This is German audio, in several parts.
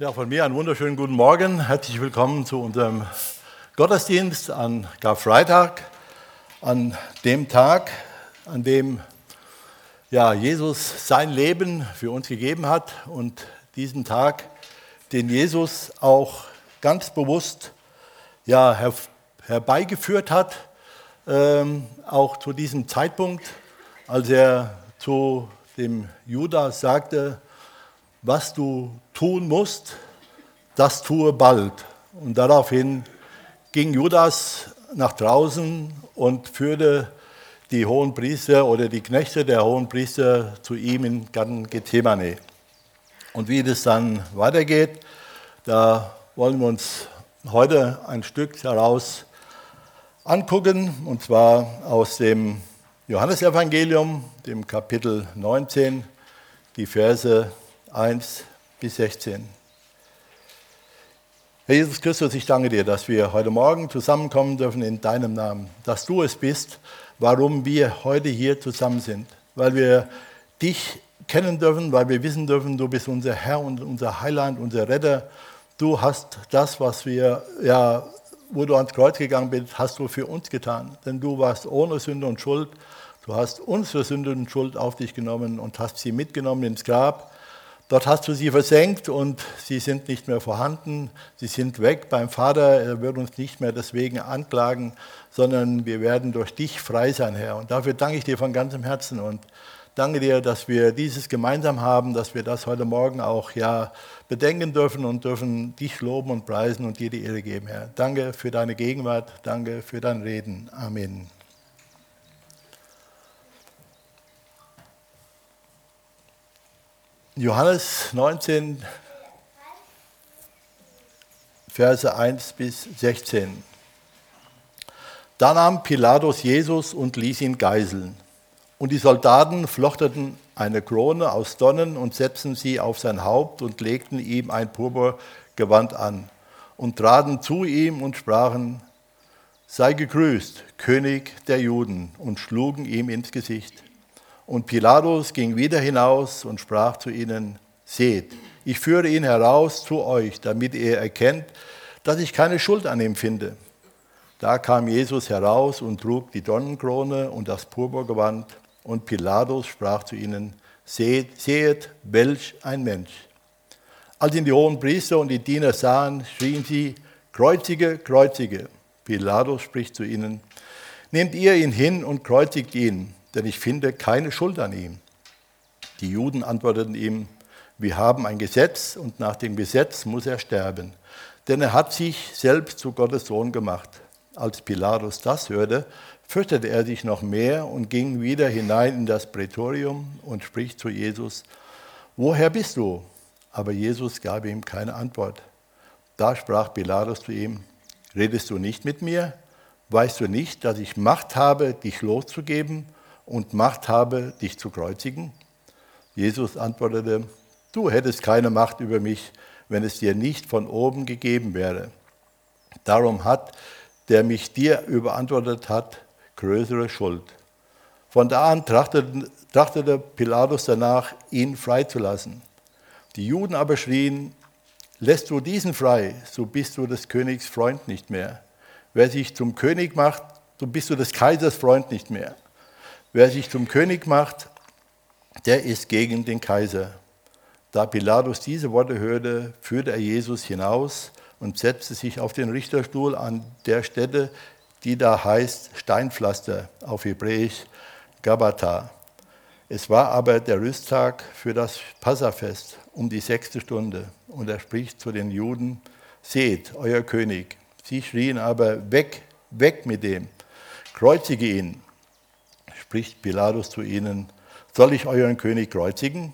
Ja, von mir einen wunderschönen guten Morgen. Herzlich willkommen zu unserem Gottesdienst an Karfreitag, an dem Tag, an dem ja, Jesus sein Leben für uns gegeben hat und diesen Tag, den Jesus auch ganz bewusst ja, her, herbeigeführt hat, ähm, auch zu diesem Zeitpunkt, als er zu dem Judas sagte, was du tun musst, das tue bald. Und daraufhin ging Judas nach draußen und führte die hohen Priester oder die Knechte der hohen Priester zu ihm in Garten Gethsemane. Und wie das dann weitergeht, da wollen wir uns heute ein Stück heraus angucken, und zwar aus dem Johannesevangelium, dem Kapitel 19, die Verse 1 bis 16. Herr Jesus Christus, ich danke dir, dass wir heute Morgen zusammenkommen dürfen in deinem Namen, dass du es bist, warum wir heute hier zusammen sind, weil wir dich kennen dürfen, weil wir wissen dürfen, du bist unser Herr und unser Heiland, unser Retter. Du hast das, was wir, ja, wo du ans Kreuz gegangen bist, hast du für uns getan. Denn du warst ohne Sünde und Schuld. Du hast unsere Sünde und Schuld auf dich genommen und hast sie mitgenommen ins Grab. Dort hast du sie versenkt und sie sind nicht mehr vorhanden. Sie sind weg beim Vater. Er wird uns nicht mehr deswegen anklagen, sondern wir werden durch dich frei sein, Herr. Und dafür danke ich dir von ganzem Herzen und danke dir, dass wir dieses gemeinsam haben, dass wir das heute Morgen auch ja bedenken dürfen und dürfen dich loben und preisen und dir die Ehre geben, Herr. Danke für deine Gegenwart. Danke für dein Reden. Amen. Johannes 19, Verse 1 bis 16. Da nahm Pilatus Jesus und ließ ihn geiseln. Und die Soldaten flochteten eine Krone aus Donnen und setzten sie auf sein Haupt und legten ihm ein Purpurgewand an und traten zu ihm und sprachen, sei gegrüßt, König der Juden, und schlugen ihm ins Gesicht. Und Pilatus ging wieder hinaus und sprach zu ihnen, seht, ich führe ihn heraus zu euch, damit ihr erkennt, dass ich keine Schuld an ihm finde. Da kam Jesus heraus und trug die Donnenkrone und das Purpurgewand. Und Pilatus sprach zu ihnen, seht, seht, welch ein Mensch. Als ihn die hohen Priester und die Diener sahen, schrien sie, Kreuzige, Kreuzige. Pilatus spricht zu ihnen, nehmt ihr ihn hin und kreuzigt ihn denn ich finde keine Schuld an ihm. Die Juden antworteten ihm, wir haben ein Gesetz und nach dem Gesetz muss er sterben, denn er hat sich selbst zu Gottes Sohn gemacht. Als Pilatus das hörte, fürchtete er sich noch mehr und ging wieder hinein in das Prätorium und spricht zu Jesus, woher bist du? Aber Jesus gab ihm keine Antwort. Da sprach Pilatus zu ihm, redest du nicht mit mir? Weißt du nicht, dass ich Macht habe, dich loszugeben und Macht habe, dich zu kreuzigen? Jesus antwortete, du hättest keine Macht über mich, wenn es dir nicht von oben gegeben wäre. Darum hat, der mich dir überantwortet hat, größere Schuld. Von da an trachtete, trachtete Pilatus danach, ihn freizulassen. Die Juden aber schrien, lässt du diesen frei, so bist du des Königs Freund nicht mehr. Wer sich zum König macht, so bist du des Kaisers Freund nicht mehr. Wer sich zum König macht, der ist gegen den Kaiser. Da Pilatus diese Worte hörte, führte er Jesus hinaus und setzte sich auf den Richterstuhl an der Stätte, die da heißt Steinpflaster, auf Hebräisch Gabata. Es war aber der Rüsttag für das Passafest um die sechste Stunde. Und er spricht zu den Juden, seht, euer König. Sie schrien aber, weg, weg mit dem, kreuzige ihn spricht Pilatus zu ihnen, soll ich euren König kreuzigen?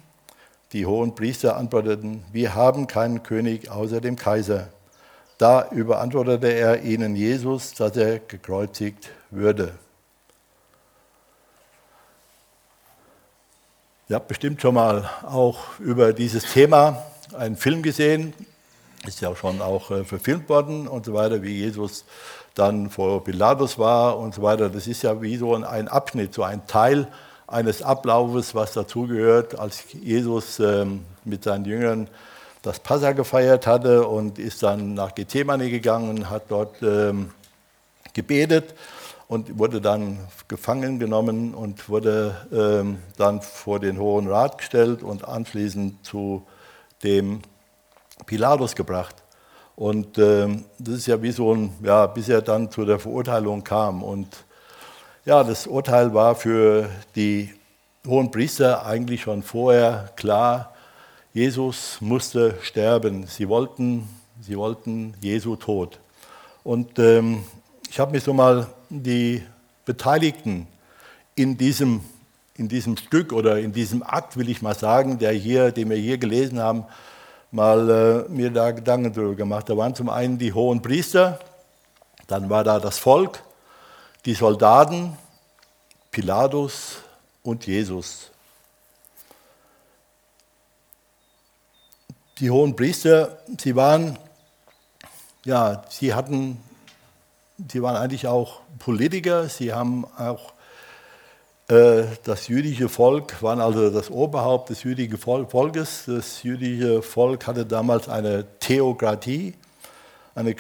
Die hohen Priester antworteten, wir haben keinen König außer dem Kaiser. Da überantwortete er ihnen Jesus, dass er gekreuzigt würde. Ihr habt bestimmt schon mal auch über dieses Thema einen Film gesehen, ist ja schon auch äh, verfilmt worden und so weiter, wie Jesus dann vor Pilatus war und so weiter. Das ist ja wie so ein Abschnitt, so ein Teil eines Ablaufes, was dazugehört, als Jesus ähm, mit seinen Jüngern das Passa gefeiert hatte und ist dann nach Gethsemane gegangen, hat dort ähm, gebetet und wurde dann gefangen genommen und wurde ähm, dann vor den Hohen Rat gestellt und anschließend zu dem Pilatus gebracht. Und ähm, das ist ja wie so ein, ja, bis er dann zu der Verurteilung kam. Und ja, das Urteil war für die hohen Priester eigentlich schon vorher klar, Jesus musste sterben. Sie wollten, sie wollten Jesu Tod. Und ähm, ich habe mir so mal die Beteiligten in diesem, in diesem Stück oder in diesem Akt, will ich mal sagen, der hier, den wir hier gelesen haben, mal äh, mir da Gedanken darüber gemacht. Da waren zum einen die hohen Priester, dann war da das Volk, die Soldaten, Pilatus und Jesus. die hohen Priester, sie waren, ja, sie hatten, sie waren eigentlich auch Politiker, sie haben auch das jüdische Volk, waren also das Oberhaupt des jüdischen Volkes. Das jüdische Volk hatte damals eine Theokratie. Eine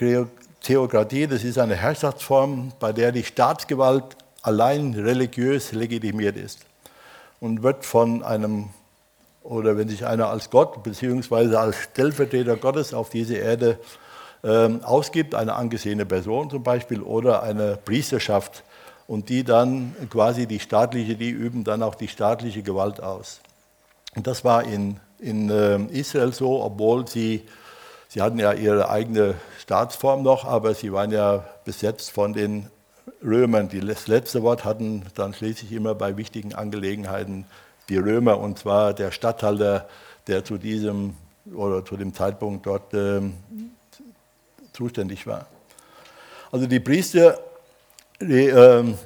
Theokratie, das ist eine Herrschaftsform, bei der die Staatsgewalt allein religiös legitimiert ist und wird von einem oder wenn sich einer als Gott bzw. als Stellvertreter Gottes auf diese Erde ähm, ausgibt, eine angesehene Person zum Beispiel oder eine Priesterschaft und die dann quasi die staatliche, die üben dann auch die staatliche Gewalt aus. Und das war in, in äh, Israel so, obwohl sie, sie hatten ja ihre eigene Staatsform noch, aber sie waren ja besetzt von den Römern. Das letzte Wort hatten dann schließlich immer bei wichtigen Angelegenheiten die Römer, und zwar der Statthalter, der zu diesem oder zu dem Zeitpunkt dort ähm, zuständig war. Also die Priester ähm,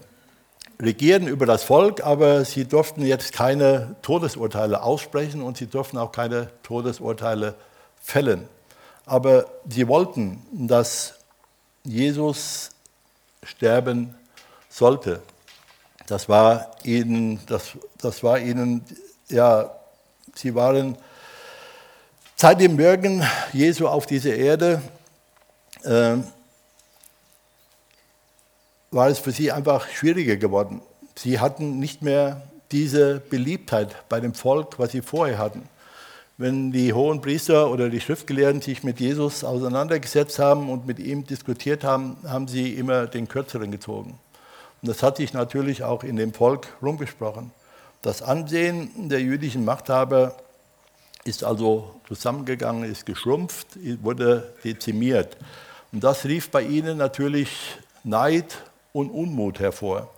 regieren über das Volk, aber sie durften jetzt keine Todesurteile aussprechen und sie durften auch keine Todesurteile fällen. Aber sie wollten, dass Jesus sterben sollte. Das war ihnen, das, das war ihnen, ja, sie waren seit dem Wirken Jesu auf dieser Erde, äh, war es für sie einfach schwieriger geworden. Sie hatten nicht mehr diese Beliebtheit bei dem Volk, was sie vorher hatten. Wenn die hohen Priester oder die Schriftgelehrten sich mit Jesus auseinandergesetzt haben und mit ihm diskutiert haben, haben sie immer den Kürzeren gezogen. Und das hat sich natürlich auch in dem Volk rumgesprochen. Das Ansehen der jüdischen Machthaber ist also zusammengegangen, ist geschrumpft, wurde dezimiert. Und das rief bei ihnen natürlich Neid und Unmut hervor.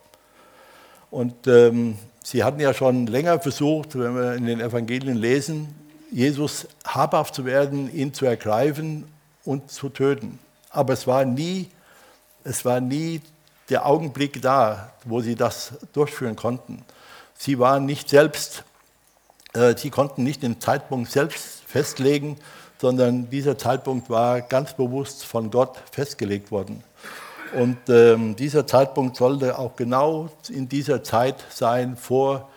Und ähm, sie hatten ja schon länger versucht, wenn wir in den Evangelien lesen, Jesus habhaft zu werden, ihn zu ergreifen und zu töten. Aber es war nie, es war nie der Augenblick da, wo sie das durchführen konnten. Sie waren nicht selbst, äh, sie konnten nicht den Zeitpunkt selbst festlegen, sondern dieser Zeitpunkt war ganz bewusst von Gott festgelegt worden. Und ähm, dieser Zeitpunkt sollte auch genau in dieser Zeit sein, vor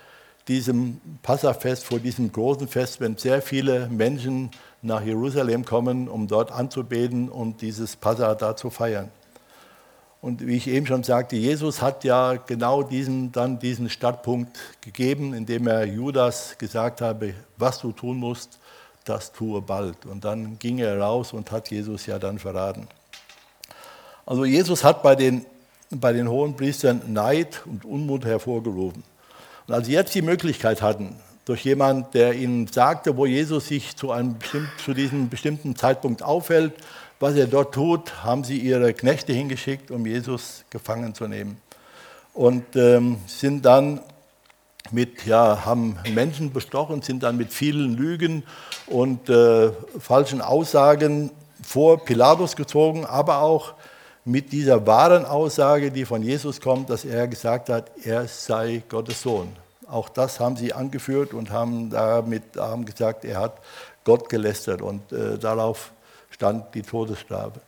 diesem Passafest, vor diesem großen Fest, wenn sehr viele Menschen nach Jerusalem kommen, um dort anzubeten und dieses Passa da zu feiern. Und wie ich eben schon sagte, Jesus hat ja genau diesen, dann diesen Startpunkt gegeben, indem er Judas gesagt habe, was du tun musst, das tue bald. Und dann ging er raus und hat Jesus ja dann verraten. Also Jesus hat bei den, bei den hohen Priestern Neid und Unmut hervorgerufen. Und als sie jetzt die Möglichkeit hatten, durch jemanden, der ihnen sagte, wo Jesus sich zu, einem zu diesem bestimmten Zeitpunkt aufhält, was er dort tut, haben sie ihre Knechte hingeschickt, um Jesus gefangen zu nehmen. Und ähm, sind dann mit, ja, haben Menschen bestochen, sind dann mit vielen Lügen und äh, falschen Aussagen vor Pilatus gezogen, aber auch mit dieser wahren Aussage, die von Jesus kommt, dass er gesagt hat, er sei Gottes Sohn. Auch das haben sie angeführt und haben damit haben gesagt, er hat Gott gelästert. Und äh, darauf stand die Todesstrafe.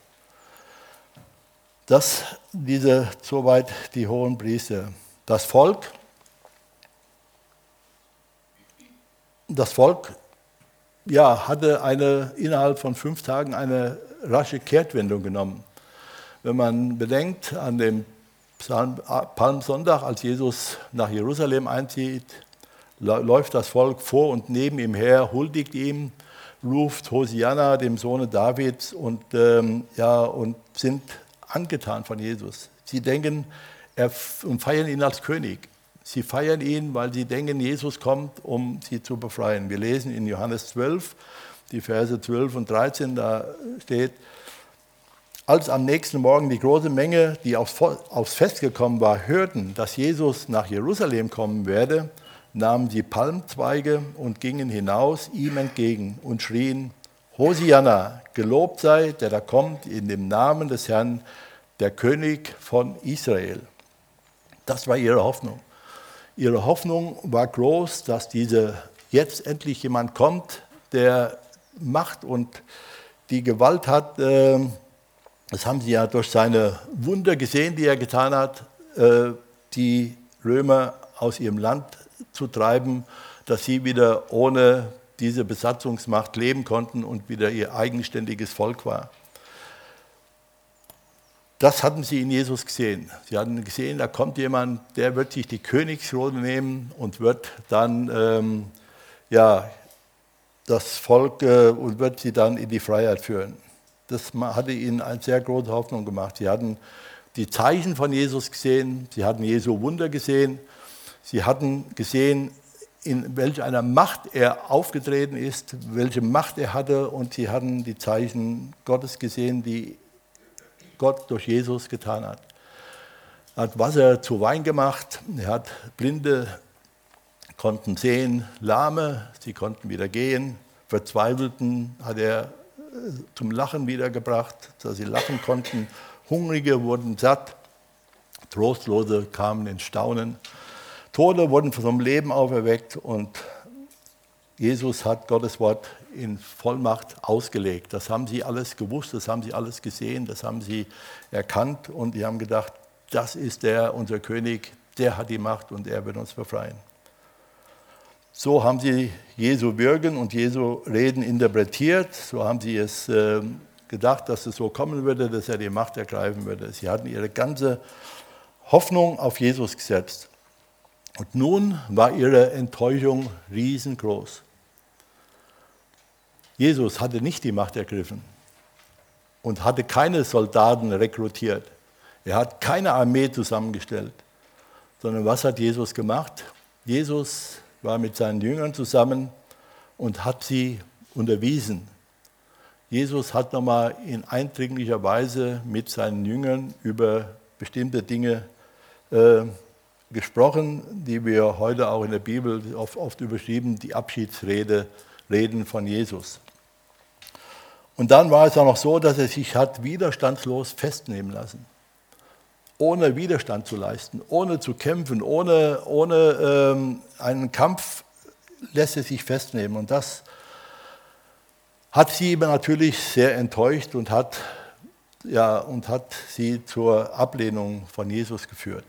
Das, diese, soweit die hohen Priester. Das Volk, das Volk ja, hatte eine, innerhalb von fünf Tagen eine rasche Kehrtwendung genommen. Wenn man bedenkt an dem Palmsonntag, als Jesus nach Jerusalem einzieht, läuft das Volk vor und neben ihm her, huldigt ihm, ruft Hosianna, dem Sohne Davids, und, ähm, ja, und sind angetan von Jesus. Sie denken er, und feiern ihn als König. Sie feiern ihn, weil sie denken, Jesus kommt, um sie zu befreien. Wir lesen in Johannes 12, die Verse 12 und 13, da steht, als am nächsten Morgen die große Menge, die aufs, Fest gekommen war, hörten, dass Jesus nach Jerusalem kommen werde, nahmen sie Palmzweige und gingen hinaus ihm entgegen und schrien, Hosianna, gelobt sei, der da kommt in dem Namen des Herrn, der König von Israel. Das war ihre Hoffnung. Ihre Hoffnung war groß, dass diese jetzt endlich jemand kommt, der Macht und die Gewalt hat. Das haben sie ja durch seine Wunder gesehen, die er getan hat, äh, die Römer aus ihrem Land zu treiben, dass sie wieder ohne diese Besatzungsmacht leben konnten und wieder ihr eigenständiges Volk war. Das hatten sie in Jesus gesehen. Sie hatten gesehen, da kommt jemand, der wird sich die Königsrolle nehmen und wird dann ähm, ja, das Volk äh, und wird sie dann in die Freiheit führen. Das hatte ihnen eine sehr große Hoffnung gemacht. Sie hatten die Zeichen von Jesus gesehen, sie hatten Jesu Wunder gesehen Sie hatten gesehen, in welch einer Macht er aufgetreten ist, welche Macht er hatte und sie hatten die Zeichen Gottes gesehen, die Gott durch Jesus getan hat. Er hat Wasser zu Wein gemacht, er hat Blinde konnten sehen, Lahme, sie konnten wieder gehen, Verzweifelten hat er zum Lachen wiedergebracht, dass sie lachen konnten, Hungrige wurden satt, Trostlose kamen in Staunen. Tote wurden vom Leben auferweckt und Jesus hat Gottes Wort in Vollmacht ausgelegt. Das haben sie alles gewusst, das haben sie alles gesehen, das haben sie erkannt und die haben gedacht, das ist der, unser König, der hat die Macht und er wird uns befreien. So haben sie Jesu Wirken und Jesu Reden interpretiert, so haben sie es äh, gedacht, dass es so kommen würde, dass er die Macht ergreifen würde. Sie hatten ihre ganze Hoffnung auf Jesus gesetzt. Und nun war ihre Enttäuschung riesengroß. Jesus hatte nicht die Macht ergriffen und hatte keine Soldaten rekrutiert. Er hat keine Armee zusammengestellt, sondern was hat Jesus gemacht? Jesus war mit seinen Jüngern zusammen und hat sie unterwiesen. Jesus hat nochmal in eindringlicher Weise mit seinen Jüngern über bestimmte Dinge äh, gesprochen, die wir heute auch in der Bibel oft, oft überschrieben, die Abschiedsrede, Reden von Jesus. Und dann war es auch noch so, dass er sich hat widerstandslos festnehmen lassen. Ohne Widerstand zu leisten, ohne zu kämpfen, ohne, ohne ähm, einen Kampf lässt er sich festnehmen. Und das hat sie natürlich sehr enttäuscht und hat, ja, und hat sie zur Ablehnung von Jesus geführt.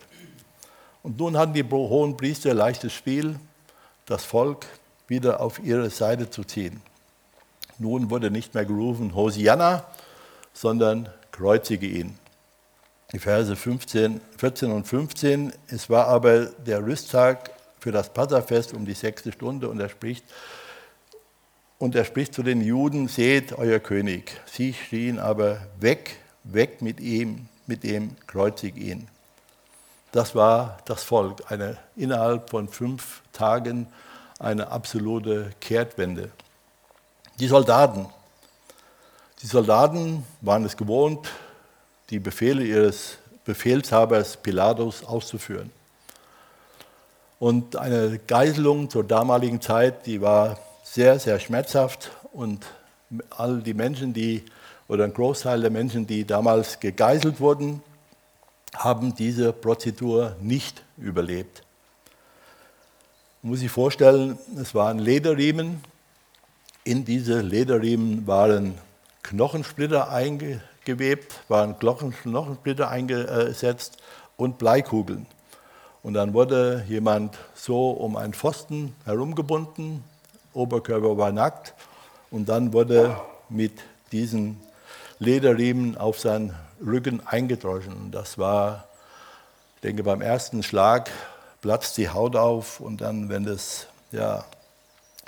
Und nun hatten die hohen Priester leichtes Spiel, das Volk wieder auf ihre Seite zu ziehen. Nun wurde nicht mehr gerufen Hosianna, sondern kreuzige ihn. Die Verse 15, 14 und 15. Es war aber der Rüsttag für das Passafest um die sechste Stunde und er spricht, und er spricht zu den Juden, seht euer König. Sie schrien aber, weg, weg mit ihm, mit dem kreuzig ihn. Das war das Volk, eine, innerhalb von fünf Tagen eine absolute Kehrtwende. Die Soldaten, die Soldaten waren es gewohnt, die Befehle ihres Befehlshabers Pilatus auszuführen. Und eine Geiselung zur damaligen Zeit, die war sehr, sehr schmerzhaft und all die Menschen, die, oder ein Großteil der Menschen, die damals gegeißelt wurden, haben diese Prozedur nicht überlebt. Man muss sich vorstellen, es waren Lederriemen. In diese Lederriemen waren Knochensplitter eingewebt, waren Knochensplitter eingesetzt und Bleikugeln. Und dann wurde jemand so um einen Pfosten herumgebunden, Oberkörper war nackt und dann wurde mit diesen Lederriemen auf seinen Rücken eingedroschen. Das war, ich denke, beim ersten Schlag platzt die Haut auf und dann, wenn es ja,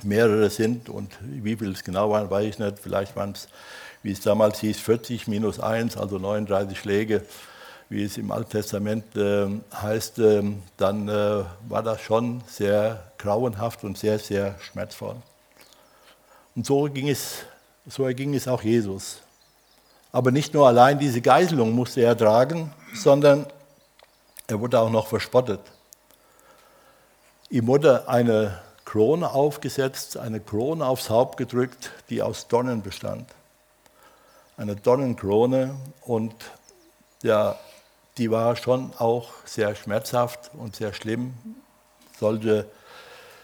mehrere sind und wie viel es genau waren, weiß ich nicht, vielleicht waren es, wie es damals hieß, 40 minus 1, also 39 Schläge, wie es im Alten Testament äh, heißt, äh, dann äh, war das schon sehr grauenhaft und sehr, sehr schmerzvoll. Und so ging es, so erging es auch Jesus. Aber nicht nur allein diese Geiselung musste er tragen, sondern er wurde auch noch verspottet. Ihm wurde eine Krone aufgesetzt, eine Krone aufs Haupt gedrückt, die aus Dornen bestand. Eine Dornenkrone und ja, die war schon auch sehr schmerzhaft und sehr schlimm, solche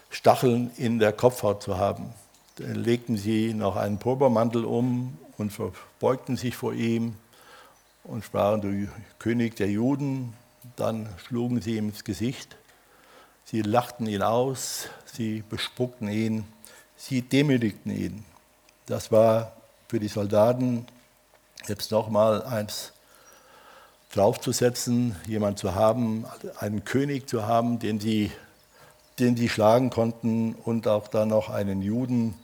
Stacheln in der Kopfhaut zu haben. Dann legten sie noch einen Purpurmantel um und verbeugten sich vor ihm und sprachen, du König der Juden. Dann schlugen sie ihm ins Gesicht. Sie lachten ihn aus, sie bespuckten ihn, sie demütigten ihn. Das war für die Soldaten jetzt nochmal eins draufzusetzen, jemand zu haben, einen König zu haben, den sie, den sie schlagen konnten und auch dann noch einen Juden,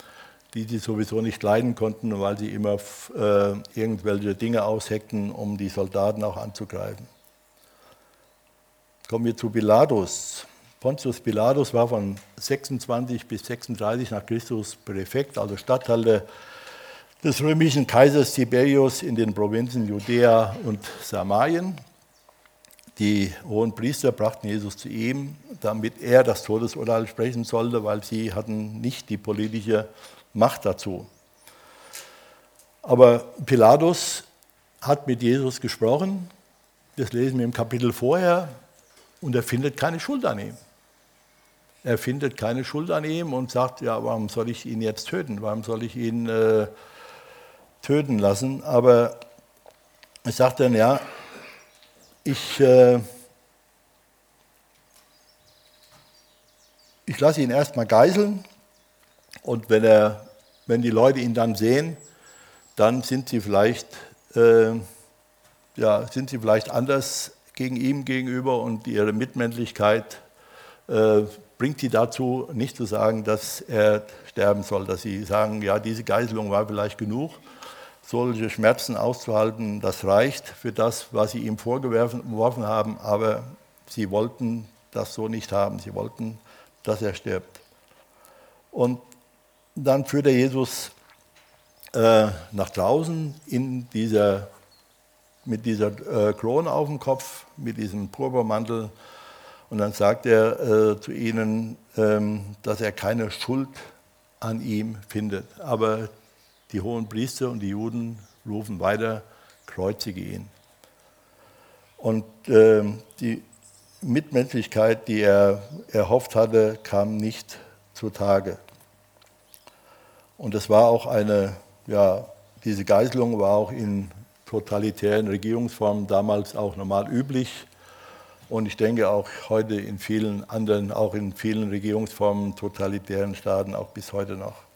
die sie sowieso nicht leiden konnten, weil sie immer äh, irgendwelche Dinge ausheckten, um die Soldaten auch anzugreifen. Kommen wir zu Pilatus. Pontius Pilatus war von 26 bis 36 nach Christus Präfekt, also Statthalter des römischen Kaisers Tiberius in den Provinzen Judäa und Samarien. Die hohen Priester brachten Jesus zu ihm, damit er das Todesurteil sprechen sollte, weil sie hatten nicht die politische Macht dazu. Aber Pilatus hat mit Jesus gesprochen, das lesen wir im Kapitel vorher, und er findet keine Schuld an ihm. Er findet keine Schuld an ihm und sagt, ja, warum soll ich ihn jetzt töten? Warum soll ich ihn äh, töten lassen? Aber er sagt dann, ja, ich, äh, ich lasse ihn erstmal geiseln und wenn, er, wenn die Leute ihn dann sehen, dann sind sie vielleicht, äh, ja, sind sie vielleicht anders gegen ihm gegenüber und ihre Mitmenschlichkeit äh, bringt sie dazu, nicht zu sagen, dass er sterben soll, dass sie sagen, ja, diese Geiselung war vielleicht genug, solche Schmerzen auszuhalten, das reicht für das, was sie ihm vorgeworfen haben, aber sie wollten das so nicht haben, sie wollten, dass er stirbt. Und dann führt er Jesus äh, nach draußen in dieser, mit dieser äh, Krone auf dem Kopf, mit diesem Purpurmantel. Und dann sagt er äh, zu ihnen, ähm, dass er keine Schuld an ihm findet. Aber die hohen Priester und die Juden rufen weiter, kreuzige ihn. Und ähm, die Mitmenschlichkeit, die er erhofft hatte, kam nicht zutage. Und es war auch eine, ja, diese Geiselung war auch in totalitären Regierungsformen damals auch normal üblich. Und ich denke auch heute in vielen anderen, auch in vielen Regierungsformen, totalitären Staaten, auch bis heute noch.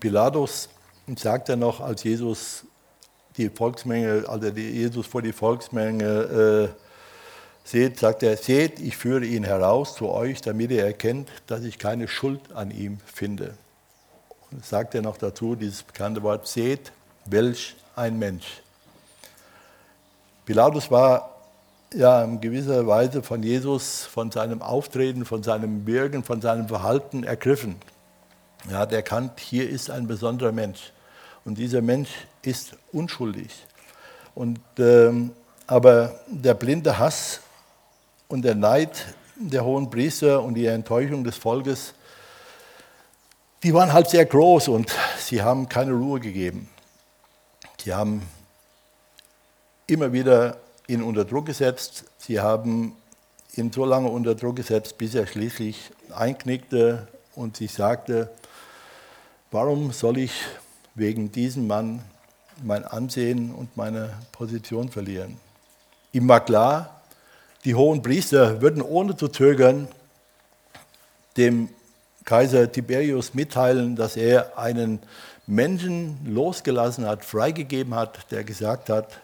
Pilatus sagt dann noch, als Jesus die Volksmenge, also Jesus vor die Volksmenge äh, Seht, sagt er, seht, ich führe ihn heraus zu euch, damit ihr erkennt, dass ich keine Schuld an ihm finde. Und sagt er noch dazu dieses bekannte Wort, seht, welch ein Mensch. Pilatus war ja in gewisser Weise von Jesus, von seinem Auftreten, von seinem Wirken, von seinem Verhalten ergriffen. Er hat erkannt, hier ist ein besonderer Mensch. Und dieser Mensch ist unschuldig. Und, ähm, aber der blinde Hass und der Neid der hohen Priester und die Enttäuschung des Volkes, die waren halt sehr groß und sie haben keine Ruhe gegeben. Sie haben immer wieder ihn unter Druck gesetzt. Sie haben ihn so lange unter Druck gesetzt, bis er schließlich einknickte und sich sagte, warum soll ich wegen diesem Mann mein Ansehen und meine Position verlieren? Ihm war klar, die hohen Priester würden ohne zu zögern dem Kaiser Tiberius mitteilen, dass er einen Menschen losgelassen hat, freigegeben hat, der gesagt hat,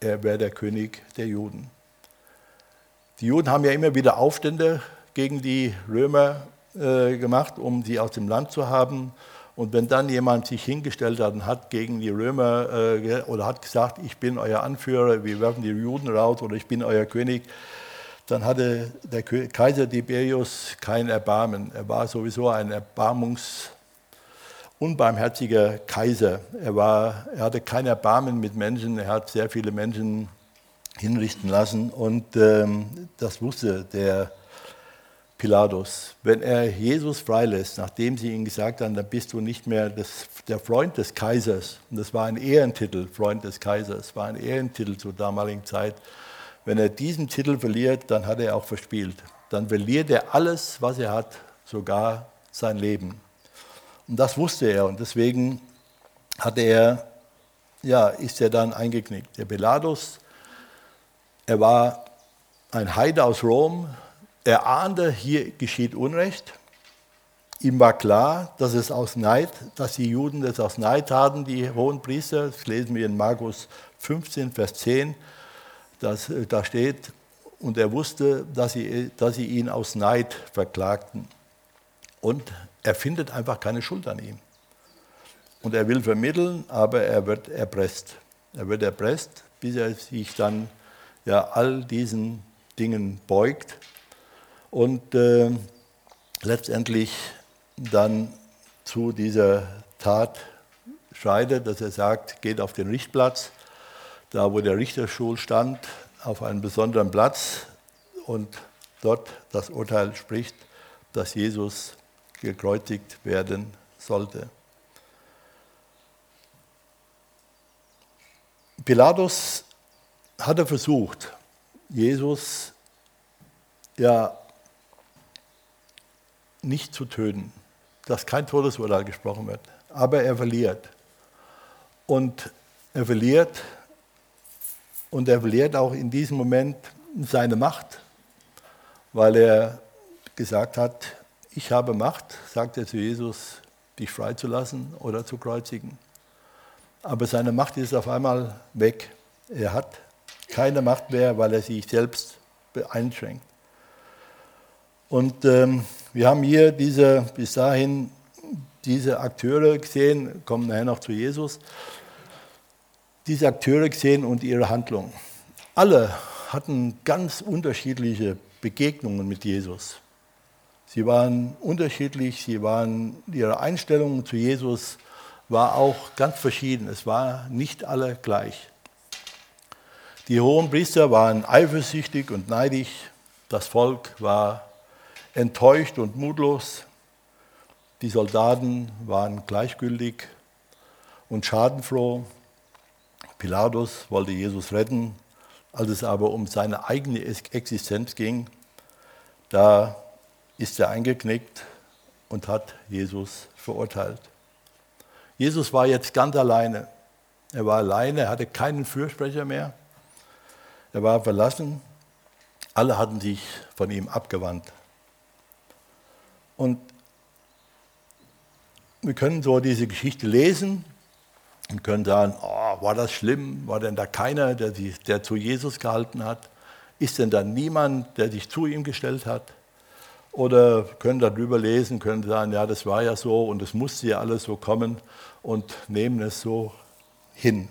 er wäre der König der Juden. Die Juden haben ja immer wieder Aufstände gegen die Römer äh, gemacht, um sie aus dem Land zu haben. Und wenn dann jemand sich hingestellt hat und hat gegen die Römer äh, oder hat gesagt, ich bin euer Anführer, wir werfen die Juden raus oder ich bin euer König, dann hatte der Kaiser Tiberius kein Erbarmen. Er war sowieso ein erbarmungs unbarmherziger Kaiser. Er, war, er hatte kein Erbarmen mit Menschen, er hat sehr viele Menschen hinrichten lassen und ähm, das wusste der Pilatus. Wenn er Jesus freilässt, nachdem sie ihm gesagt haben, dann bist du nicht mehr das, der Freund des Kaisers, und das war ein Ehrentitel, Freund des Kaisers, war ein Ehrentitel zur damaligen Zeit, wenn er diesen Titel verliert, dann hat er auch verspielt. Dann verliert er alles, was er hat, sogar sein Leben. Und das wusste er und deswegen hat er, ja, ist er dann eingeknickt. Der Pilatus, er war ein Heide aus Rom, er ahnte, hier geschieht Unrecht. Ihm war klar, dass es aus Neid, dass die Juden das aus Neid taten, die hohen Priester. Das lesen wir in Markus 15, Vers 10. Das, äh, da steht, und er wusste, dass sie, dass sie ihn aus Neid verklagten. Und er findet einfach keine Schuld an ihm. Und er will vermitteln, aber er wird erpresst. Er wird erpresst, bis er sich dann ja all diesen Dingen beugt und äh, letztendlich dann zu dieser Tat schreitet, dass er sagt, geht auf den Richtplatz, da wo der Richterstuhl stand, auf einen besonderen Platz und dort das Urteil spricht, dass Jesus gekreuzigt werden sollte. Pilatus hatte versucht, Jesus ja nicht zu töten, dass kein Todesurteil gesprochen wird. Aber er verliert. Und er verliert und er verliert auch in diesem Moment seine Macht, weil er gesagt hat, ich habe Macht, sagt er zu Jesus, dich freizulassen oder zu kreuzigen. Aber seine Macht ist auf einmal weg. Er hat keine Macht mehr, weil er sich selbst einschränkt. Und ähm, wir haben hier diese, bis dahin diese Akteure gesehen, kommen nachher noch zu Jesus, diese Akteure gesehen und ihre Handlung. Alle hatten ganz unterschiedliche Begegnungen mit Jesus. Sie waren unterschiedlich, sie waren, ihre Einstellung zu Jesus war auch ganz verschieden. Es war nicht alle gleich. Die hohen Priester waren eifersüchtig und neidisch. Das Volk war enttäuscht und mutlos. Die Soldaten waren gleichgültig und schadenfroh. Pilatus wollte Jesus retten. Als es aber um seine eigene Existenz ging, da ist er eingeknickt und hat Jesus verurteilt. Jesus war jetzt ganz alleine. Er war alleine, er hatte keinen Fürsprecher mehr. Er war verlassen. Alle hatten sich von ihm abgewandt. Und wir können so diese Geschichte lesen und können sagen, oh, war das schlimm? War denn da keiner, der, sich, der zu Jesus gehalten hat? Ist denn da niemand, der sich zu ihm gestellt hat? Oder können darüber lesen, können sagen, ja, das war ja so und es musste ja alles so kommen und nehmen es so hin.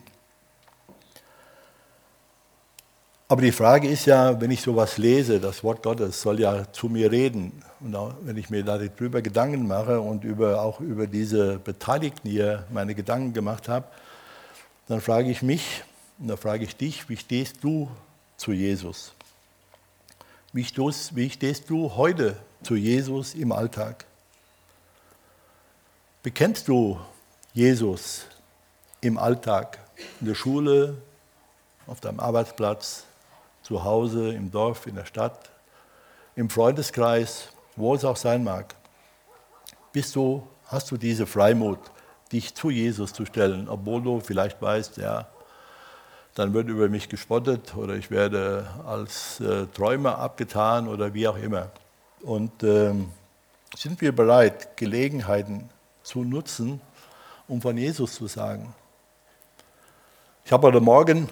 Aber die Frage ist ja, wenn ich sowas lese, das Wort Gottes soll ja zu mir reden. Und auch wenn ich mir darüber Gedanken mache und über, auch über diese Beteiligten hier meine Gedanken gemacht habe, dann frage ich mich und dann frage ich dich, wie stehst du zu Jesus? Wie stehst, wie stehst du heute zu Jesus im Alltag? Bekennst du Jesus im Alltag, in der Schule, auf deinem Arbeitsplatz, zu Hause, im Dorf, in der Stadt, im Freundeskreis, wo es auch sein mag? Bist du, hast du diese Freimut, dich zu Jesus zu stellen, obwohl du vielleicht weißt, ja, dann wird über mich gespottet oder ich werde als äh, Träumer abgetan oder wie auch immer. Und ähm, Sind wir bereit, Gelegenheiten zu nutzen, um von Jesus zu sagen? Ich habe heute Morgen,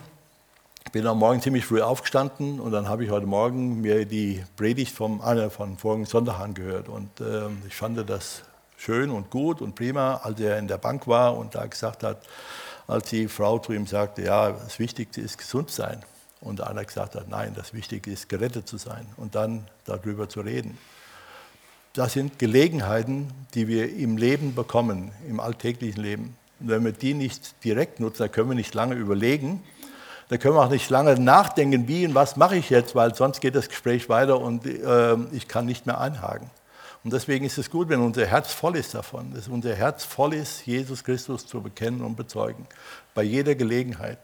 bin am Morgen ziemlich früh aufgestanden und dann habe ich heute Morgen mir die Predigt vom Anne von vorigen Sonntag angehört und äh, ich fand das schön und gut und prima, als er in der Bank war und da gesagt hat, als die Frau zu ihm sagte, ja, das Wichtigste ist gesund sein. Und einer gesagt hat, nein, das Wichtige ist gerettet zu sein und dann darüber zu reden. Das sind Gelegenheiten, die wir im Leben bekommen, im alltäglichen Leben. Und wenn wir die nicht direkt nutzen, dann können wir nicht lange überlegen. Da können wir auch nicht lange nachdenken, wie und was mache ich jetzt, weil sonst geht das Gespräch weiter und äh, ich kann nicht mehr einhaken. Und deswegen ist es gut, wenn unser Herz voll ist davon, dass unser Herz voll ist, Jesus Christus zu bekennen und bezeugen, bei jeder Gelegenheit.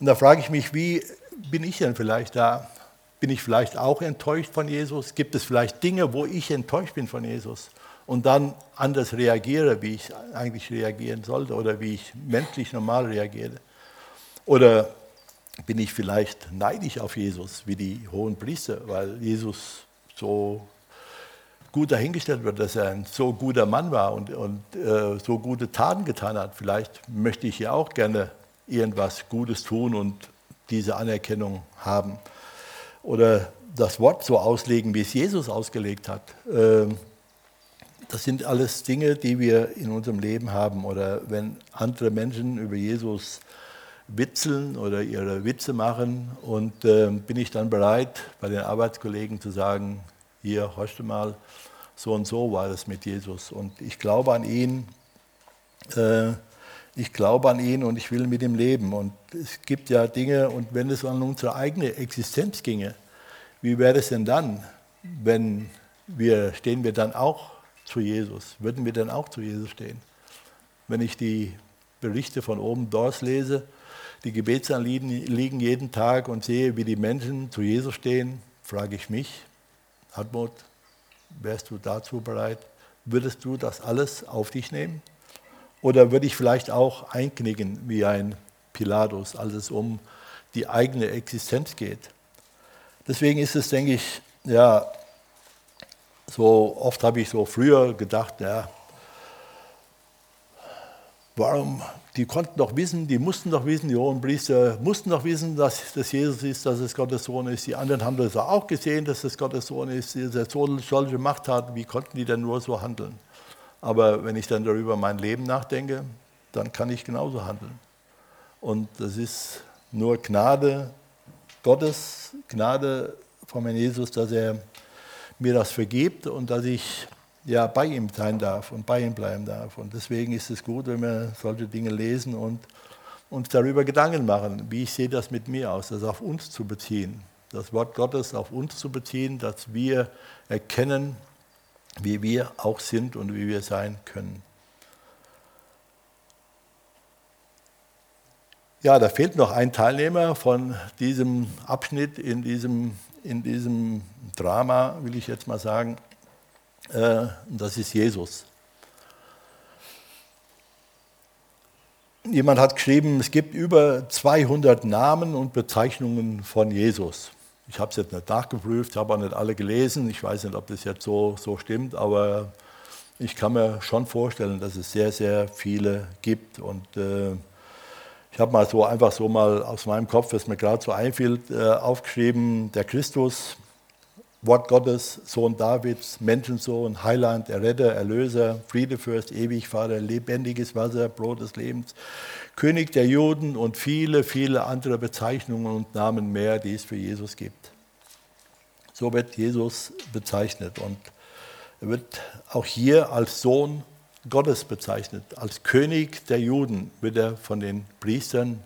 Und da frage ich mich, wie bin ich denn vielleicht da? Bin ich vielleicht auch enttäuscht von Jesus? Gibt es vielleicht Dinge, wo ich enttäuscht bin von Jesus und dann anders reagiere, wie ich eigentlich reagieren sollte oder wie ich menschlich normal reagiere? Oder bin ich vielleicht neidisch auf Jesus, wie die hohen Priester, weil Jesus so gut dahingestellt wird, dass er ein so guter Mann war und, und äh, so gute Taten getan hat. Vielleicht möchte ich ja auch gerne irgendwas Gutes tun und diese Anerkennung haben. Oder das Wort so auslegen, wie es Jesus ausgelegt hat. Ähm, das sind alles Dinge, die wir in unserem Leben haben. Oder wenn andere Menschen über Jesus witzeln oder ihre Witze machen und äh, bin ich dann bereit, bei den Arbeitskollegen zu sagen, hier, horchte mal, so und so war das mit Jesus. Und ich glaube an ihn, äh, ich glaube an ihn und ich will mit ihm leben. Und es gibt ja Dinge, und wenn es an unsere eigene Existenz ginge, wie wäre es denn dann, wenn wir, stehen wir dann auch zu Jesus? Würden wir dann auch zu Jesus stehen? Wenn ich die Berichte von oben dort lese, die Gebetsanliegen jeden Tag und sehe, wie die Menschen zu Jesus stehen, frage ich mich, Hartmut, wärst du dazu bereit? Würdest du das alles auf dich nehmen? Oder würde ich vielleicht auch einknicken wie ein Pilatus, als es um die eigene Existenz geht? Deswegen ist es, denke ich, ja, so oft habe ich so früher gedacht, ja, warum, die konnten doch wissen, die mussten doch wissen, die hohen Priester mussten doch wissen, dass das Jesus ist, dass es Gottes Sohn ist. Die anderen haben das auch gesehen, dass es Gottes Sohn ist, dass er solche Macht hat. Wie konnten die denn nur so handeln? Aber wenn ich dann darüber mein Leben nachdenke, dann kann ich genauso handeln. Und das ist nur Gnade Gottes, Gnade von Herrn Jesus, dass er mir das vergibt und dass ich ja bei ihm sein darf und bei ihm bleiben darf. Und deswegen ist es gut, wenn wir solche Dinge lesen und uns darüber Gedanken machen, wie ich sehe das mit mir aus, das auf uns zu beziehen, das Wort Gottes auf uns zu beziehen, dass wir erkennen, wie wir auch sind und wie wir sein können. Ja, da fehlt noch ein Teilnehmer von diesem Abschnitt in diesem, in diesem Drama, will ich jetzt mal sagen. Äh, das ist Jesus. Jemand hat geschrieben, es gibt über 200 Namen und Bezeichnungen von Jesus. Ich habe es jetzt nicht nachgeprüft, habe auch nicht alle gelesen. Ich weiß nicht, ob das jetzt so, so stimmt, aber ich kann mir schon vorstellen, dass es sehr, sehr viele gibt. Und äh, ich habe mal so einfach so mal aus meinem Kopf, was mir gerade so einfiel, äh, aufgeschrieben, der Christus, Wort Gottes, Sohn Davids, Menschensohn, Heiland, Erretter, Erlöser, Friedefürst, Ewigvater, lebendiges Wasser, Brot des Lebens, König der Juden und viele, viele andere Bezeichnungen und Namen mehr, die es für Jesus gibt. So wird Jesus bezeichnet und er wird auch hier als Sohn Gottes bezeichnet. Als König der Juden wird er von den Priestern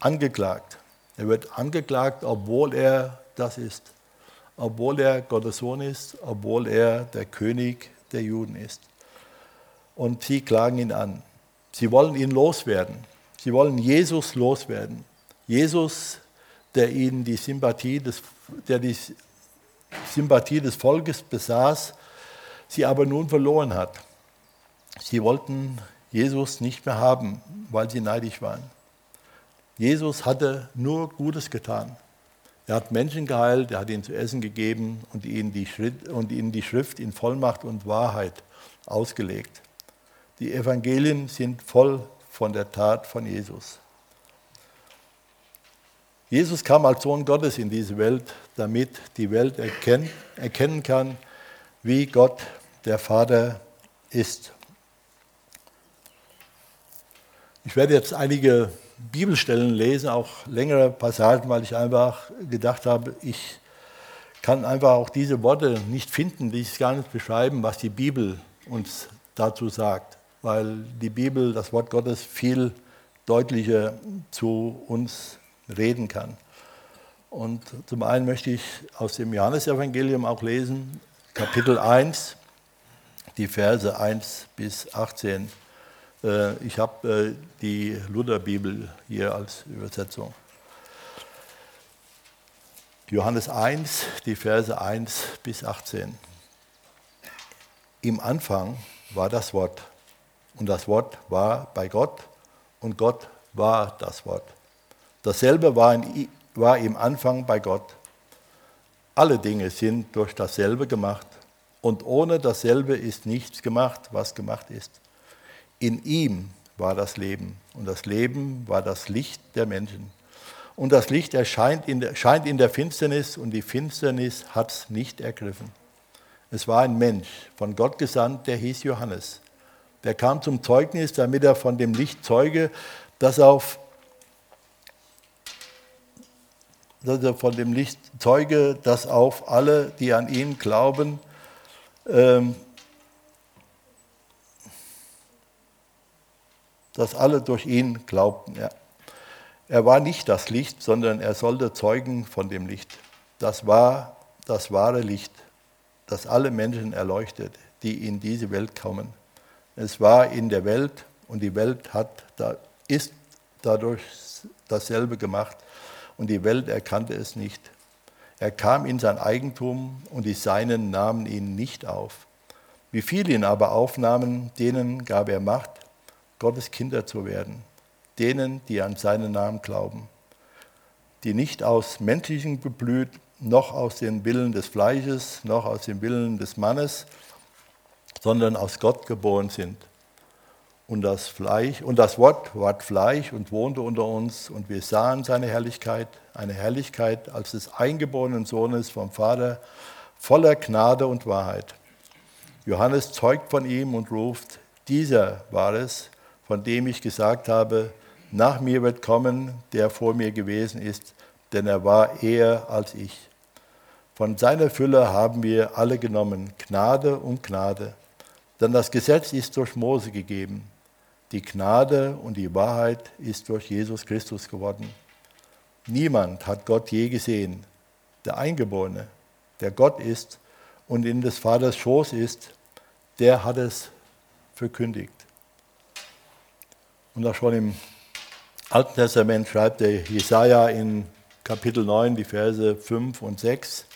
angeklagt. Er wird angeklagt, obwohl er das ist. Obwohl er Gottes Sohn ist, obwohl er der König der Juden ist. Und sie klagen ihn an. Sie wollen ihn loswerden. Sie wollen Jesus loswerden. Jesus, der ihnen die Sympathie des, der die Sympathie des Volkes besaß, sie aber nun verloren hat. Sie wollten Jesus nicht mehr haben, weil sie neidisch waren. Jesus hatte nur Gutes getan. Er hat Menschen geheilt, er hat ihnen zu essen gegeben und ihnen die Schrift, und ihnen die Schrift in Vollmacht und Wahrheit ausgelegt. Die Evangelien sind voll von der Tat von Jesus. Jesus kam als Sohn Gottes in diese Welt, damit die Welt erkennt, erkennen kann, wie Gott der Vater ist. Ich werde jetzt einige Bibelstellen lesen, auch längere Passagen, weil ich einfach gedacht habe, ich kann einfach auch diese Worte nicht finden, die es gar nicht beschreiben, was die Bibel uns dazu sagt, weil die Bibel, das Wort Gottes, viel deutlicher zu uns reden kann. Und zum einen möchte ich aus dem Johannesevangelium auch lesen, Kapitel 1, die Verse 1 bis 18. Äh, ich habe äh, die Lutherbibel hier als Übersetzung. Johannes 1, die Verse 1 bis 18. Im Anfang war das Wort und das Wort war bei Gott und Gott war das Wort. Dasselbe war, in, war im Anfang bei Gott. Alle Dinge sind durch dasselbe gemacht und ohne dasselbe ist nichts gemacht, was gemacht ist. In ihm war das Leben und das Leben war das Licht der Menschen. Und das Licht erscheint in der, scheint in der Finsternis und die Finsternis hat es nicht ergriffen. Es war ein Mensch, von Gott gesandt, der hieß Johannes. Der kam zum Zeugnis, damit er von dem Licht zeuge, das auf dass er von dem Licht zeuge, dass auf alle, die an ihn glauben, ähm, dass alle durch ihn glaubten. Ja. Er war nicht das Licht, sondern er sollte zeugen von dem Licht. Das war das wahre Licht, das alle Menschen erleuchtet, die in diese Welt kommen. Es war in der Welt und die Welt hat, ist dadurch dasselbe gemacht und die Welt erkannte es nicht. Er kam in sein Eigentum und die Seinen nahmen ihn nicht auf. Wie viele ihn aber aufnahmen, denen gab er Macht, Gottes Kinder zu werden, denen, die an seinen Namen glauben, die nicht aus menschlichen geblüht, noch aus den Willen des Fleisches, noch aus den Willen des Mannes, sondern aus Gott geboren sind. Und das, Fleisch, und das Wort ward Fleisch und wohnte unter uns, und wir sahen seine Herrlichkeit, eine Herrlichkeit als des eingeborenen Sohnes vom Vater, voller Gnade und Wahrheit. Johannes zeugt von ihm und ruft, dieser war es, von dem ich gesagt habe, nach mir wird kommen, der vor mir gewesen ist, denn er war eher als ich. Von seiner Fülle haben wir alle genommen, Gnade um Gnade. Denn das Gesetz ist durch Mose gegeben. Die Gnade und die Wahrheit ist durch Jesus Christus geworden. Niemand hat Gott je gesehen. Der Eingeborene, der Gott ist und in des Vaters Schoß ist, der hat es verkündigt. Und auch schon im Alten Testament schreibt der Jesaja in Kapitel 9, die Verse 5 und 6.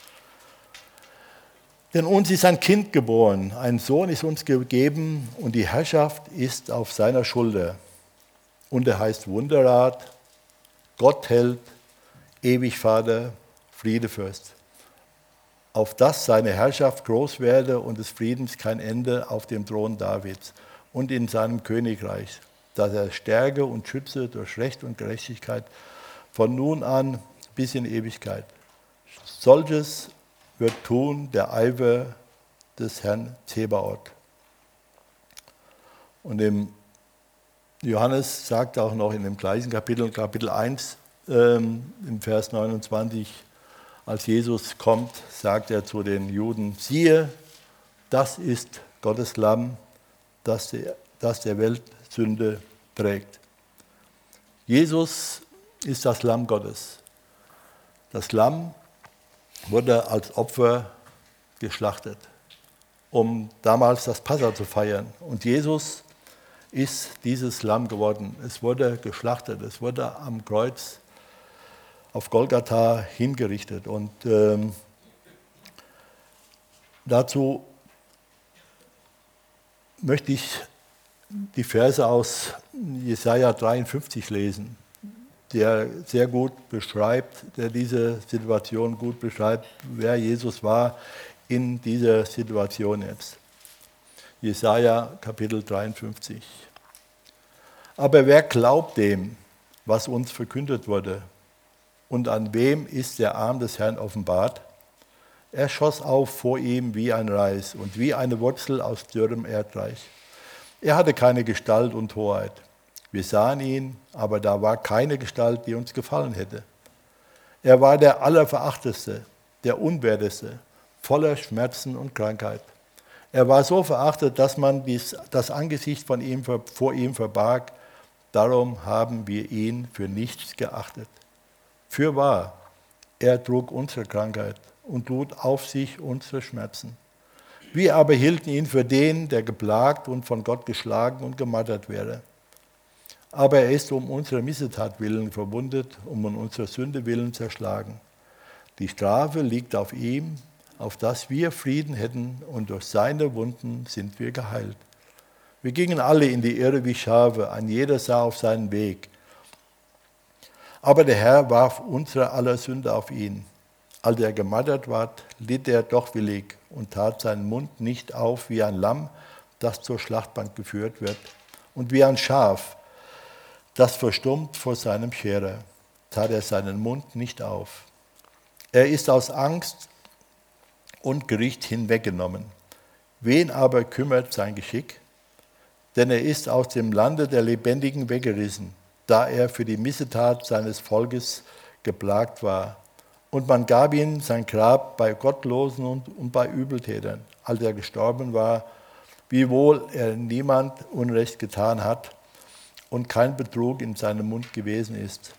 Denn uns ist ein Kind geboren, ein Sohn ist uns gegeben und die Herrschaft ist auf seiner Schulter. Und er heißt Wunderrat, Gott hält, ewig Vater, Friedefürst. Auf dass seine Herrschaft groß werde und des Friedens kein Ende auf dem Thron Davids und in seinem Königreich, dass er stärke und schütze durch Recht und Gerechtigkeit von nun an bis in Ewigkeit. Solches wird tun der Eifer des Herrn Zebaoth. Und im Johannes sagt auch noch in dem gleichen Kapitel, Kapitel 1, ähm, im Vers 29, als Jesus kommt, sagt er zu den Juden, siehe, das ist Gottes Lamm, das der, das der Welt Sünde trägt. Jesus ist das Lamm Gottes. Das Lamm, wurde als Opfer geschlachtet, um damals das Passa zu feiern. Und Jesus ist dieses Lamm geworden. Es wurde geschlachtet, es wurde am Kreuz auf Golgatha hingerichtet. Und ähm, dazu möchte ich die Verse aus Jesaja 53 lesen. der sehr gut beschreibt, der diese Situation gut beschreibt, wer Jesus war in dieser Situation jetzt. Jesaja Kapitel 53. Aber wer glaubt dem, was uns verkündet wurde? Und an wem ist der Arm des Herrn offenbart? Er schoss auf vor ihm wie ein Reis und wie eine Wurzel aus dürrem Erdreich. Er hatte keine Gestalt und Hoheit. Wir sahen ihn, aber da war keine Gestalt, die uns gefallen hätte. Er war der Allerverachteste, der Unwerteste, voller Schmerzen und Krankheit. Er war so verachtet, dass man das Angesicht von ihm, vor ihm verbarg. Darum haben wir ihn für nichts geachtet. Für wahr, er trug unsere Krankheit und lud auf sich unsere Schmerzen. Wir aber hielten ihn für den, der geplagt und von Gott geschlagen und gemartert wäre. Aber er ist um unsere Missetat willen verwundet, um unsere Sünde willen zerschlagen. Die Strafe liegt auf ihm, auf dass wir Frieden hätten, und durch seine Wunden sind wir geheilt. Wir gingen alle in die Irre wie Schafe, ein jeder sah auf seinen Weg. Aber der Herr warf unsere aller Sünde auf ihn. Als er gemartert ward, litt er doch willig und tat seinen Mund nicht auf wie ein Lamm, das zur Schlachtbank geführt wird, und wie ein Schaf, das verstummt vor seinem Scherer, tat er seinen Mund nicht auf. Er ist aus Angst und Gericht hinweggenommen. Wen aber kümmert sein Geschick? Denn er ist aus dem Lande der Lebendigen weggerissen, da er für die Missetat seines Volkes geplagt war. Und man gab ihm sein Grab bei Gottlosen und, und bei Übeltätern, als er gestorben war, wiewohl er niemand Unrecht getan hat und kein Betrug in seinem Mund gewesen ist.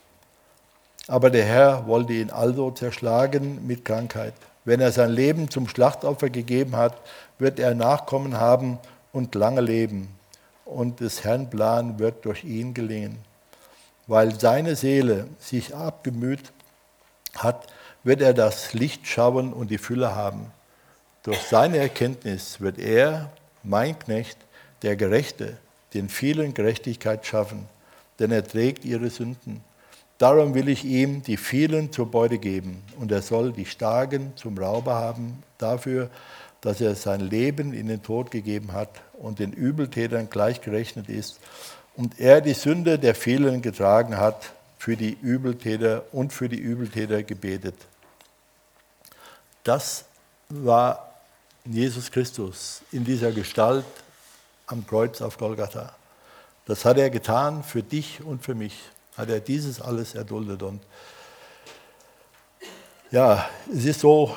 Aber der Herr wollte ihn also zerschlagen mit Krankheit. Wenn er sein Leben zum Schlachtopfer gegeben hat, wird er Nachkommen haben und lange leben. Und des Herrn Plan wird durch ihn gelingen. Weil seine Seele sich abgemüht hat, wird er das Licht schauen und die Fülle haben. Durch seine Erkenntnis wird er, mein Knecht, der Gerechte, den vielen Gerechtigkeit schaffen, denn er trägt ihre Sünden. Darum will ich ihm die vielen zur Beute geben, und er soll die Starken zum Rauber haben, dafür, dass er sein Leben in den Tod gegeben hat und den Übeltätern gleichgerechnet ist, und er die Sünde der vielen getragen hat, für die Übeltäter und für die Übeltäter gebetet. Das war Jesus Christus in dieser Gestalt am Kreuz auf Golgatha. Das hat er getan für dich und für mich. Hat er dieses alles erduldet. Und ja, es ist so,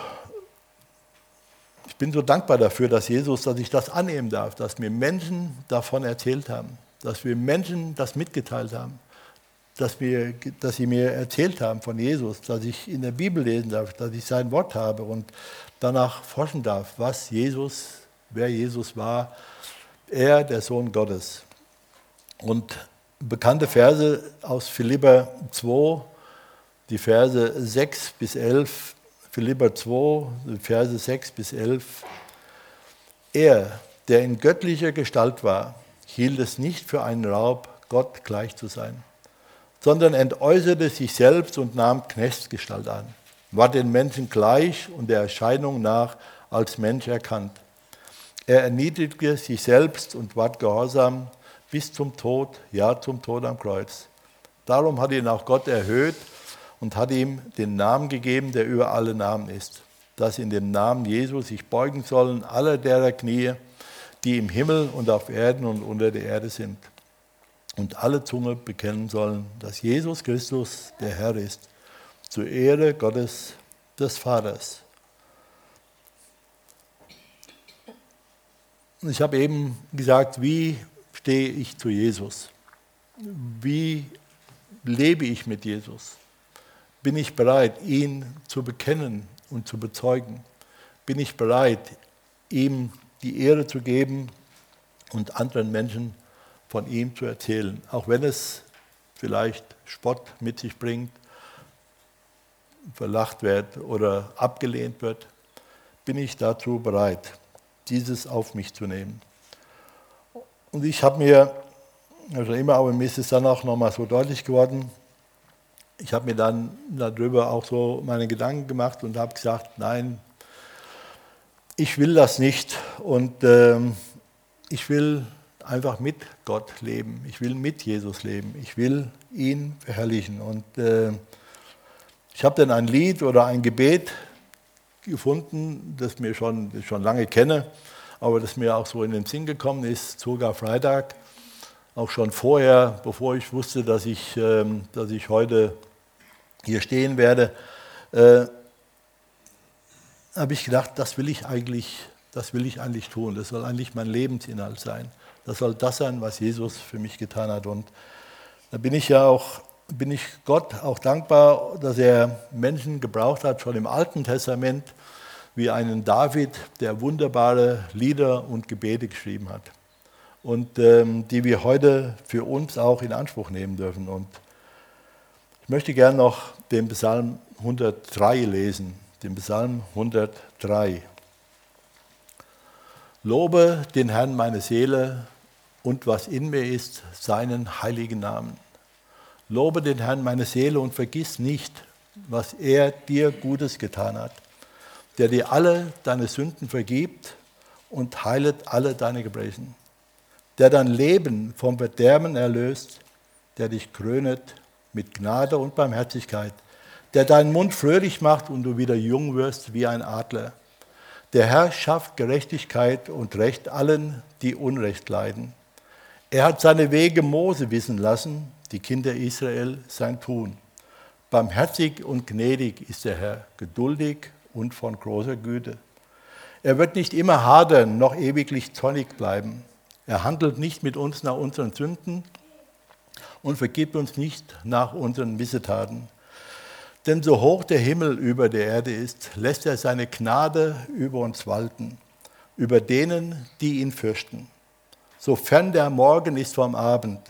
ich bin so dankbar dafür, dass Jesus, dass ich das annehmen darf, dass mir Menschen davon erzählt haben, dass wir Menschen das mitgeteilt haben, dass, wir, dass sie mir erzählt haben von Jesus, dass ich in der Bibel lesen darf, dass ich sein Wort habe und danach forschen darf, was Jesus, wer Jesus war er der Sohn Gottes. Und bekannte Verse aus Philipper 2, die Verse 6 bis 11, Philipper 2, die Verse 6 bis 11. Er, der in göttlicher Gestalt war, hielt es nicht für einen Raub, Gott gleich zu sein, sondern entäußerte sich selbst und nahm Knechtsgestalt an, war den Menschen gleich und der Erscheinung nach als Mensch erkannt. Er erniedrigte sich selbst und ward gehorsam bis zum Tod, ja zum Tod am Kreuz. Darum hat ihn auch Gott erhöht und hat ihm den Namen gegeben, der über alle Namen ist, dass in dem Namen Jesu sich beugen sollen alle derer Knie, die im Himmel und auf Erden und unter der Erde sind. Und alle Zunge bekennen sollen, dass Jesus Christus der Herr ist, zur Ehre Gottes des Vaters. Ich habe eben gesagt, wie stehe ich zu Jesus? Wie lebe ich mit Jesus? Bin ich bereit, ihn zu bekennen und zu bezeugen? Bin ich bereit, ihm die Ehre zu geben und anderen Menschen von ihm zu erzählen, auch wenn es vielleicht Spott mit sich bringt, verlacht wird oder abgelehnt wird, bin ich dazu bereit dieses auf mich zu nehmen. Und ich habe mir, also immer, aber mir ist es dann auch nochmal so deutlich geworden, ich habe mir dann darüber auch so meine Gedanken gemacht und habe gesagt, nein, ich will das nicht und äh, ich will einfach mit Gott leben. Ich will mit Jesus leben. Ich will ihn verherrlichen. Und äh, ich habe dann ein Lied oder ein Gebet gefunden, das mir schon, das ich schon lange kenne, aber das mir auch so in den Sinn gekommen ist, sogar Freitag, auch schon vorher, bevor ich wusste, dass ich, äh, dass ich heute hier stehen werde, äh, habe ich gedacht, das will ich eigentlich, das will ich eigentlich tun. Das soll eigentlich mein Lebensinhalt sein. Das soll das sein, was Jesus für mich getan hat. Und da bin ich ja auch, bin ich Gott auch dankbar, dass er Menschen gebraucht hat, schon im Alten Testament, wie einen David, der wunderbare Lieder und Gebete geschrieben hat. Und ähm, die wir heute für uns auch in Anspruch nehmen dürfen. Und ich möchte gerne noch den Psalm 103 lesen, den Psalm 103. Lobe den Herrn meine Seele und was in mir ist, seinen heiligen Namen. Lobe den Herrn meine Seele und vergiss nicht, was er dir Gutes getan hat, der dir alle deine Sünden vergibt und heilet alle deine Gebrechen, der dein Leben vom Verderben erlöst, der dich krönet mit Gnade und Barmherzigkeit, der deinen Mund fröhlich macht und du wieder jung wirst wie ein Adler. Der Herr schafft Gerechtigkeit und Recht allen, die Unrecht leiden. Er hat seine Wege Mose wissen lassen, die Kinder Israel sein Tun. Barmherzig und gnädig ist der Herr, geduldig und von großer Güte. Er wird nicht immer hadern, noch ewiglich zornig bleiben. Er handelt nicht mit uns nach unseren Sünden und vergibt uns nicht nach unseren Missetaten. Denn so hoch der Himmel über der Erde ist, lässt er seine Gnade über uns walten, über denen, die ihn fürchten. Sofern der Morgen ist vom Abend,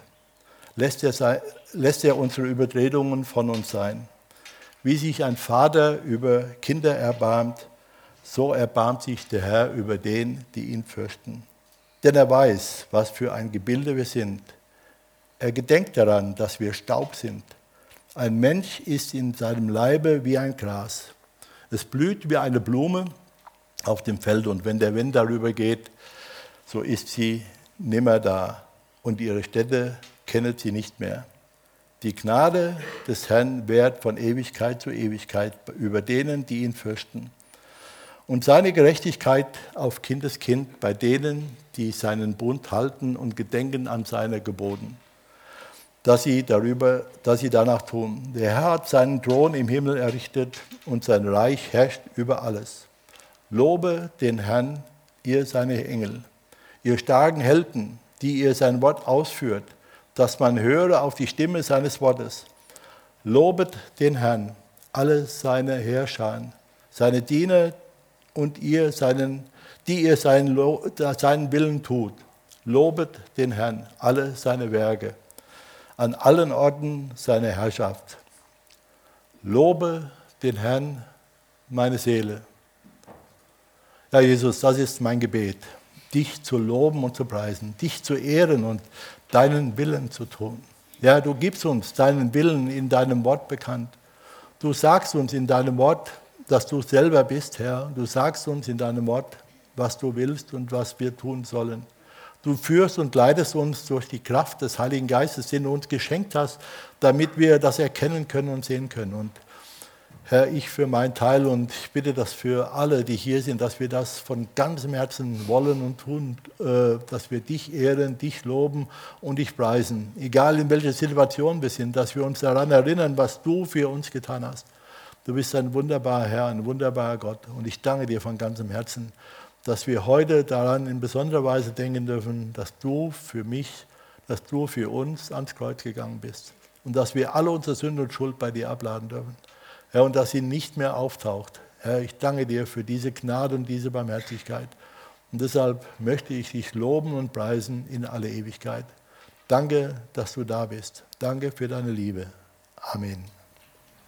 lässt er, lässt er unsere Übertretungen von uns sein. Wie sich ein Vater über Kinder erbarmt, so erbarmt sich der Herr über den, die ihn fürchten. Denn er weiß, was für ein Gebilde wir sind. Er gedenkt daran, dass wir Staub sind. Ein Mensch ist in seinem Leibe wie ein Gras. Es blüht wie eine Blume auf dem Feld und wenn der Wind darüber geht, so ist sie nimmer da und ihre Städte kennet sie nicht mehr. Die Gnade des Herrn währt von Ewigkeit zu Ewigkeit über denen, die ihn fürchten. Und seine Gerechtigkeit auf Kindeskind bei denen, die seinen Bund halten und gedenken an seine Geboten, dass sie, darüber, dass sie danach tun. Der Herr hat seinen Thron im Himmel errichtet und sein Reich herrscht über alles. Lobe den Herrn, ihr seine Engel ihr starken Helden, die ihr sein Wort ausführt, dass man höre auf die Stimme seines Wortes. Lobet den Herrn, alle seine Herrscher, seine Diener und ihr seinen, die ihr seinen, seinen Willen tut. Lobet den Herrn, alle seine Werke, an allen Orten seine Herrschaft. Lobe den Herrn, meine Seele. Ja, Jesus, das ist mein Gebet dich zu loben und zu preisen, dich zu ehren und deinen Willen zu tun. Ja, du gibst uns deinen Willen in deinem Wort bekannt. Du sagst uns in deinem Wort, dass du selber bist, Herr. Du sagst uns in deinem Wort, was du willst und was wir tun sollen. Du führst und leitest uns durch die Kraft des Heiligen Geistes, den du uns geschenkt hast, damit wir das erkennen können und sehen können. Und Herr, ich für meinen Teil und ich bitte das für alle, die hier sind, dass wir das von ganzem Herzen wollen und tun, äh, dass wir dich ehren, dich loben und dich preisen. Egal in welcher Situation wir sind, dass wir uns daran erinnern, was du für uns getan hast. Du bist ein wunderbarer Herr, ein wunderbarer Gott und ich danke dir von ganzem Herzen, dass wir heute daran in besonderer Weise denken dürfen, dass du für mich, dass du für uns ans Kreuz gegangen bist und dass wir alle unsere Sünde und Schuld bei dir abladen dürfen. Herr, und dass sie nicht mehr auftaucht. Herr, ich danke dir für diese Gnade und diese Barmherzigkeit. Und deshalb möchte ich dich loben und preisen in alle Ewigkeit. Danke, dass du da bist. Danke für deine Liebe. Amen.